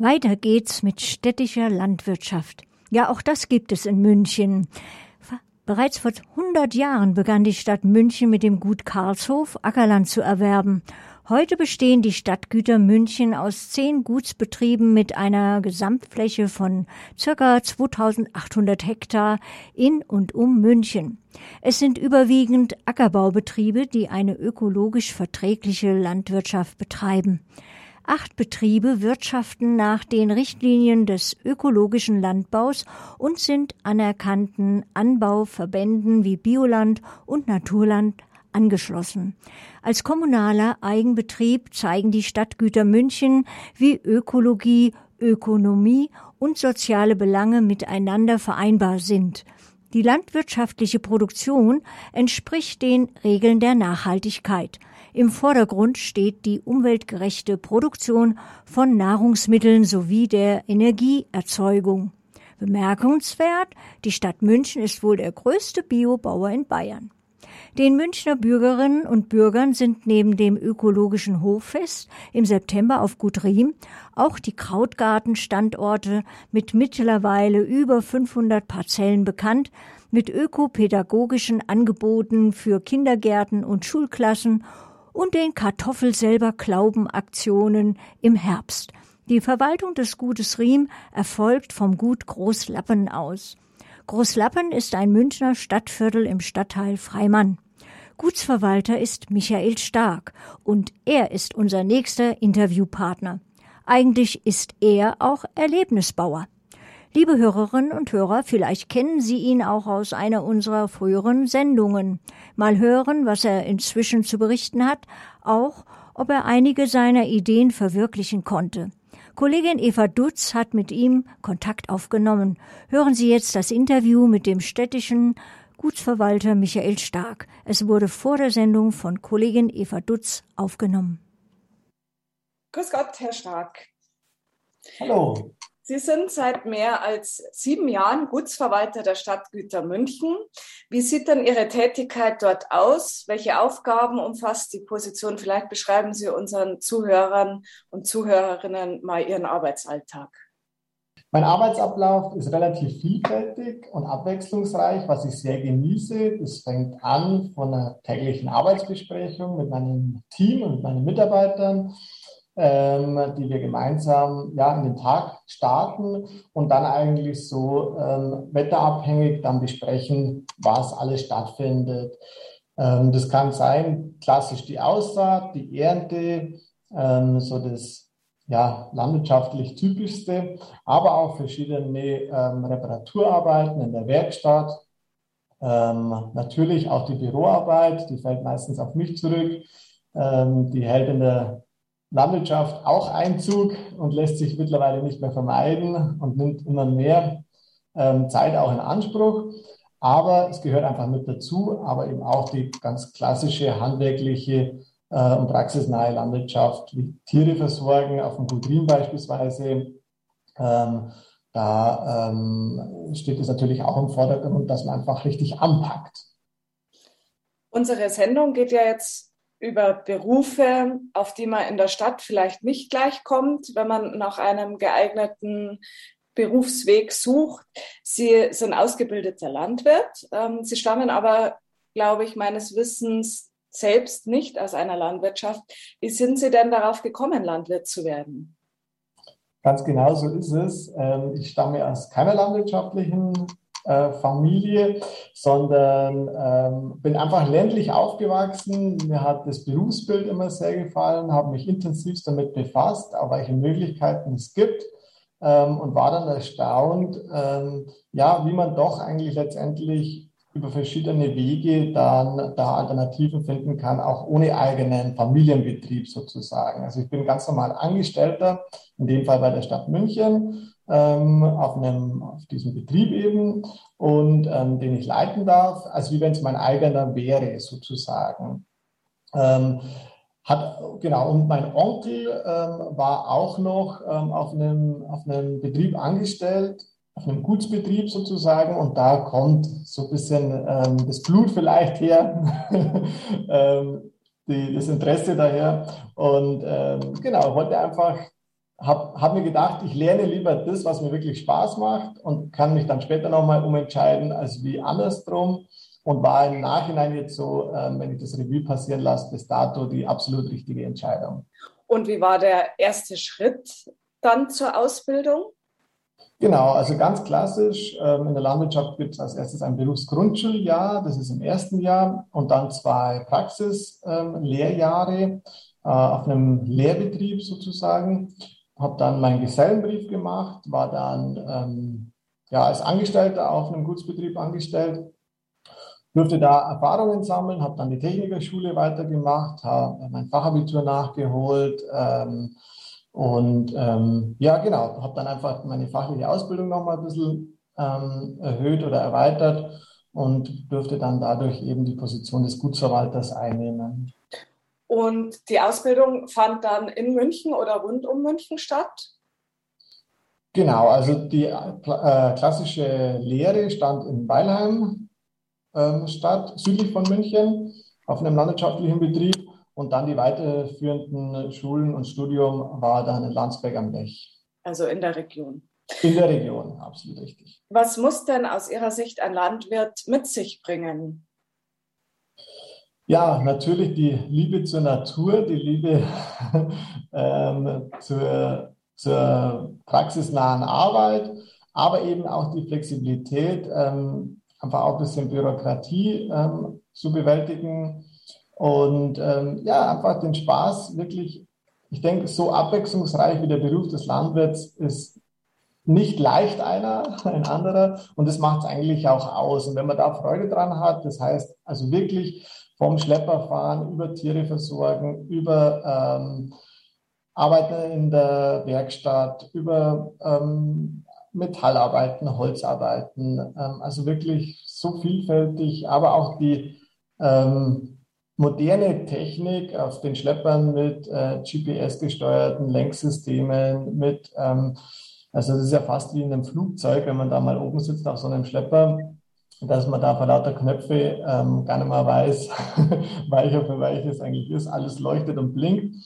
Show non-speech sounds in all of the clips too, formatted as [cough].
Weiter geht's mit städtischer Landwirtschaft. Ja, auch das gibt es in München. Bereits vor 100 Jahren begann die Stadt München mit dem Gut Karlshof Ackerland zu erwerben. Heute bestehen die Stadtgüter München aus zehn Gutsbetrieben mit einer Gesamtfläche von circa 2800 Hektar in und um München. Es sind überwiegend Ackerbaubetriebe, die eine ökologisch verträgliche Landwirtschaft betreiben. Acht Betriebe wirtschaften nach den Richtlinien des ökologischen Landbaus und sind anerkannten Anbauverbänden wie Bioland und Naturland angeschlossen. Als kommunaler Eigenbetrieb zeigen die Stadtgüter München, wie Ökologie, Ökonomie und soziale Belange miteinander vereinbar sind. Die landwirtschaftliche Produktion entspricht den Regeln der Nachhaltigkeit. Im Vordergrund steht die umweltgerechte Produktion von Nahrungsmitteln sowie der Energieerzeugung. Bemerkenswert, die Stadt München ist wohl der größte Biobauer in Bayern. Den Münchner Bürgerinnen und Bürgern sind neben dem ökologischen Hoffest im September auf Gut Riem auch die Krautgartenstandorte mit mittlerweile über 500 Parzellen bekannt, mit ökopädagogischen Angeboten für Kindergärten und Schulklassen und den Kartoffel selber Klauben Aktionen im Herbst. Die Verwaltung des Gutes Riem erfolgt vom Gut Großlappen aus. Großlappen ist ein Münchner Stadtviertel im Stadtteil Freimann. Gutsverwalter ist Michael Stark und er ist unser nächster Interviewpartner. Eigentlich ist er auch Erlebnisbauer. Liebe Hörerinnen und Hörer, vielleicht kennen Sie ihn auch aus einer unserer früheren Sendungen. Mal hören, was er inzwischen zu berichten hat, auch ob er einige seiner Ideen verwirklichen konnte. Kollegin Eva Dutz hat mit ihm Kontakt aufgenommen. Hören Sie jetzt das Interview mit dem städtischen Gutsverwalter Michael Stark. Es wurde vor der Sendung von Kollegin Eva Dutz aufgenommen. Grüß Gott, Herr Stark. Hallo. Sie sind seit mehr als sieben Jahren Gutsverwalter der Stadtgüter München. Wie sieht denn Ihre Tätigkeit dort aus? Welche Aufgaben umfasst die Position? Vielleicht beschreiben Sie unseren Zuhörern und Zuhörerinnen mal Ihren Arbeitsalltag. Mein Arbeitsablauf ist relativ vielfältig und abwechslungsreich, was ich sehr genieße. Es fängt an von einer täglichen Arbeitsbesprechung mit meinem Team und meinen Mitarbeitern ähm, die wir gemeinsam ja, in den Tag starten und dann eigentlich so ähm, wetterabhängig dann besprechen, was alles stattfindet. Ähm, das kann sein, klassisch die Aussaat, die Ernte, ähm, so das ja, landwirtschaftlich typischste, aber auch verschiedene ähm, Reparaturarbeiten in der Werkstatt. Ähm, natürlich auch die Büroarbeit, die fällt meistens auf mich zurück. die hält in der Landwirtschaft auch Einzug und lässt sich mittlerweile nicht mehr vermeiden und nimmt immer mehr ähm, Zeit auch in Anspruch. Aber es gehört einfach mit dazu, aber eben auch die ganz klassische handwerkliche äh, und praxisnahe Landwirtschaft, wie Tiere versorgen, auf dem Gutrin beispielsweise. Ähm, da ähm, steht es natürlich auch im Vordergrund, dass man einfach richtig anpackt. Unsere Sendung geht ja jetzt über Berufe, auf die man in der Stadt vielleicht nicht gleich kommt, wenn man nach einem geeigneten Berufsweg sucht. Sie sind ausgebildeter Landwirt. Ähm, Sie stammen aber, glaube ich, meines Wissens selbst nicht aus einer Landwirtschaft. Wie sind Sie denn darauf gekommen, Landwirt zu werden? Ganz genau so ist es. Ähm, ich stamme aus keiner landwirtschaftlichen äh, Familie, sondern ähm, bin einfach ländlich aufgewachsen. Mir hat das Berufsbild immer sehr gefallen, habe mich intensiv damit befasst, auch welche Möglichkeiten es gibt ähm, und war dann erstaunt, ähm, ja, wie man doch eigentlich letztendlich über verschiedene Wege dann da Alternativen finden kann, auch ohne eigenen Familienbetrieb sozusagen. Also ich bin ganz normal Angestellter, in dem Fall bei der Stadt München, ähm, auf, einem, auf diesem Betrieb eben und ähm, den ich leiten darf, als wie wenn es mein eigener wäre sozusagen. Ähm, hat, genau, und mein Onkel ähm, war auch noch ähm, auf, einem, auf einem Betrieb angestellt, auf einem Gutsbetrieb sozusagen und da kommt so ein bisschen ähm, das Blut vielleicht her, [laughs] ähm, die, das Interesse daher und ähm, genau, wollte einfach habe hab mir gedacht, ich lerne lieber das, was mir wirklich Spaß macht und kann mich dann später nochmal umentscheiden, als wie andersrum. Und war im Nachhinein jetzt so, ähm, wenn ich das Revue passieren lasse, bis dato die absolut richtige Entscheidung. Und wie war der erste Schritt dann zur Ausbildung? Genau, also ganz klassisch. Ähm, in der Landwirtschaft gibt es als erstes ein Berufsgrundschuljahr, das ist im ersten Jahr, und dann zwei Praxislehrjahre äh, auf einem Lehrbetrieb sozusagen. Habe dann meinen Gesellenbrief gemacht, war dann ähm, ja, als Angestellter auf einem Gutsbetrieb angestellt, durfte da Erfahrungen sammeln, habe dann die Technikerschule weitergemacht, habe mein Fachabitur nachgeholt. Ähm, und ähm, ja, genau, habe dann einfach meine fachliche Ausbildung nochmal ein bisschen ähm, erhöht oder erweitert und durfte dann dadurch eben die Position des Gutsverwalters einnehmen. Und die Ausbildung fand dann in München oder rund um München statt? Genau, also die äh, klassische Lehre stand in Weilheim äh, statt, südlich von München, auf einem landwirtschaftlichen Betrieb. Und dann die weiterführenden Schulen und Studium war dann in Landsberg am Lech. Also in der Region. In der Region, absolut richtig. Was muss denn aus Ihrer Sicht ein Landwirt mit sich bringen? Ja, natürlich die Liebe zur Natur, die Liebe [laughs] ähm, zur, zur praxisnahen Arbeit, aber eben auch die Flexibilität, ähm, einfach auch ein bisschen Bürokratie ähm, zu bewältigen und ähm, ja, einfach den Spaß wirklich, ich denke, so abwechslungsreich wie der Beruf des Landwirts ist nicht leicht einer, [laughs] ein anderer. Und das macht es eigentlich auch aus. Und wenn man da Freude dran hat, das heißt also wirklich vom Schlepper fahren, über Tiere versorgen, über ähm, Arbeiten in der Werkstatt, über ähm, Metallarbeiten, Holzarbeiten, ähm, also wirklich so vielfältig, aber auch die ähm, moderne Technik auf den Schleppern mit äh, GPS-gesteuerten Lenksystemen, mit, ähm, also das ist ja fast wie in einem Flugzeug, wenn man da mal oben sitzt auf so einem Schlepper, dass man da vor lauter Knöpfe ähm, gar nicht mehr weiß, [laughs] welcher für welches eigentlich ist. Alles leuchtet und blinkt.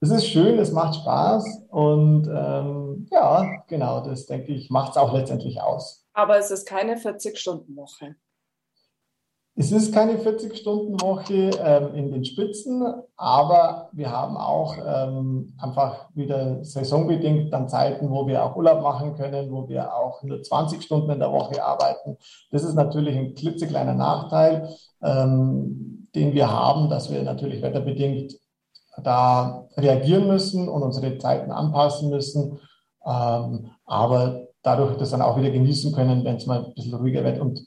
Es ist schön, es macht Spaß und ähm, ja, genau, das denke ich, macht es auch letztendlich aus. Aber es ist keine 40-Stunden-Woche. Es ist keine 40-Stunden-Woche ähm, in den Spitzen, aber wir haben auch ähm, einfach wieder saisonbedingt dann Zeiten, wo wir auch Urlaub machen können, wo wir auch nur 20 Stunden in der Woche arbeiten. Das ist natürlich ein klitzekleiner Nachteil, ähm, den wir haben, dass wir natürlich wetterbedingt da reagieren müssen und unsere Zeiten anpassen müssen. Aber dadurch das dann auch wieder genießen können, wenn es mal ein bisschen ruhiger wird und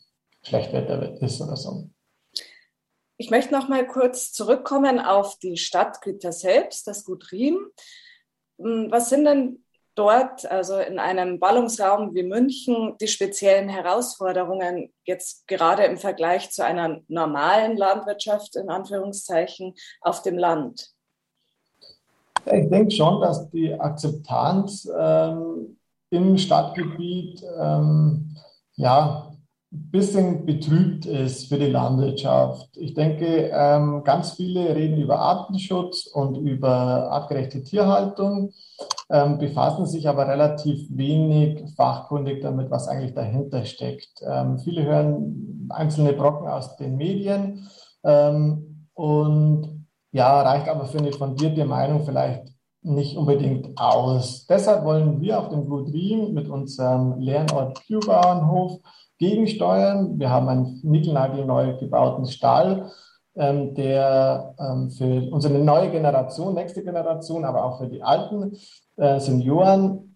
Schlechtwetter ist oder so. Ich möchte noch mal kurz zurückkommen auf die Stadtgüter selbst, das Gut Riem. Hm, was sind denn dort, also in einem Ballungsraum wie München, die speziellen Herausforderungen jetzt gerade im Vergleich zu einer normalen Landwirtschaft in Anführungszeichen auf dem Land? Ich denke schon, dass die Akzeptanz ähm, im Stadtgebiet ähm, ja bisschen betrübt ist für die Landwirtschaft. Ich denke, ähm, ganz viele reden über Artenschutz und über artgerechte Tierhaltung, ähm, befassen sich aber relativ wenig fachkundig damit, was eigentlich dahinter steckt. Ähm, viele hören einzelne Brocken aus den Medien und ja, reicht aber für eine fundierte Meinung vielleicht nicht unbedingt aus. Deshalb wollen wir auf dem Blut mit unserem Lernort Q-Bauernhof gegensteuern. Wir haben einen nickelnagelneu gebauten Stall, ähm, der ähm, für unsere neue Generation, nächste Generation, aber auch für die alten äh, Senioren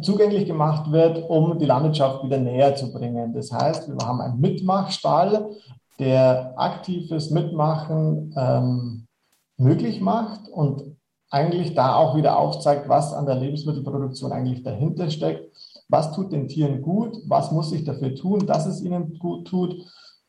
zugänglich gemacht wird, um die Landwirtschaft wieder näher zu bringen. Das heißt, wir haben einen Mitmachstall, der aktives Mitmachen ähm, möglich macht und eigentlich da auch wieder aufzeigt, was an der Lebensmittelproduktion eigentlich dahinter steckt. Was tut den Tieren gut, was muss ich dafür tun, dass es ihnen gut tut,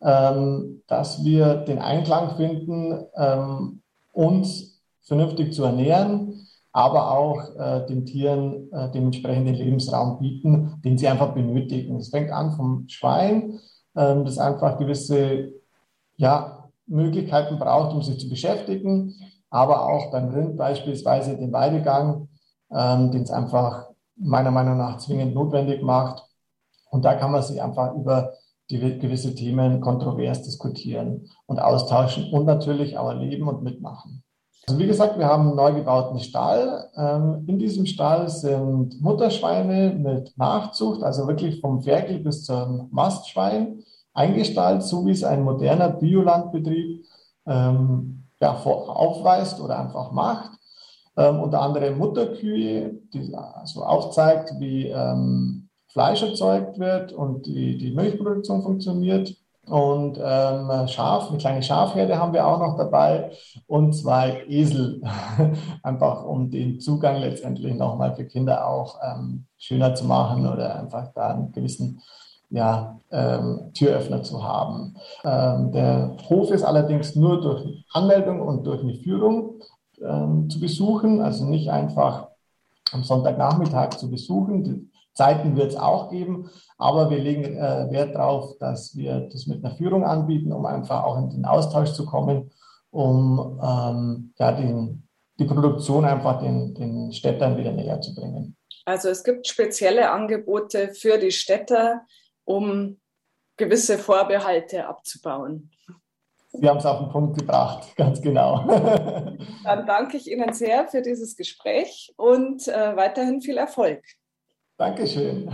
ähm, dass wir den Einklang finden, ähm, uns vernünftig zu ernähren, aber auch äh, den Tieren äh, dementsprechend den Lebensraum bieten, den sie einfach benötigen. Es fängt an vom Schwein, ähm, das einfach gewisse ja, Möglichkeiten braucht, um sich zu beschäftigen, aber auch beim Rind beispielsweise den Weidegang ähm, den es einfach meiner Meinung nach zwingend notwendig macht. Und da kann man sich einfach über die gewisse Themen kontrovers diskutieren und austauschen und natürlich auch erleben und mitmachen. Also wie gesagt, wir haben einen neu gebauten Stall. Ähm, in diesem Stall sind Mutterschweine mit Nachzucht, also wirklich vom Ferkel bis zum Mastschwein eingestallt, so wie es ein moderner Biolandbetrieb ähm, ja, aufweist oder einfach macht. Ähm, unter anderem Mutterkühe, die also aufzeigt, wie ähm, Fleisch erzeugt wird und die, die Milchproduktion funktioniert. Und ähm, Schaf, eine kleine Schafherde haben wir auch noch dabei und zwei Esel, [laughs] einfach um den Zugang letztendlich nochmal für Kinder auch ähm, schöner zu machen oder einfach da einen gewissen ja, ähm, Türöffner zu haben. Ähm, der Hof ist allerdings nur durch Anmeldung und durch eine Führung ähm, zu besuchen, also nicht einfach am Sonntagnachmittag zu besuchen. Die Zeiten wird es auch geben, aber wir legen äh, Wert darauf, dass wir das mit einer Führung anbieten, um einfach auch in den Austausch zu kommen, um ähm, ja, den, die Produktion einfach den, den Städtern wieder näher zu bringen. Also es gibt spezielle Angebote für die Städter, um gewisse Vorbehalte abzubauen. Sie haben es auf den Punkt gebracht, [laughs] ganz genau. [laughs] Dann danke ich Ihnen sehr für dieses Gespräch und äh, weiterhin viel Erfolg. Dankeschön.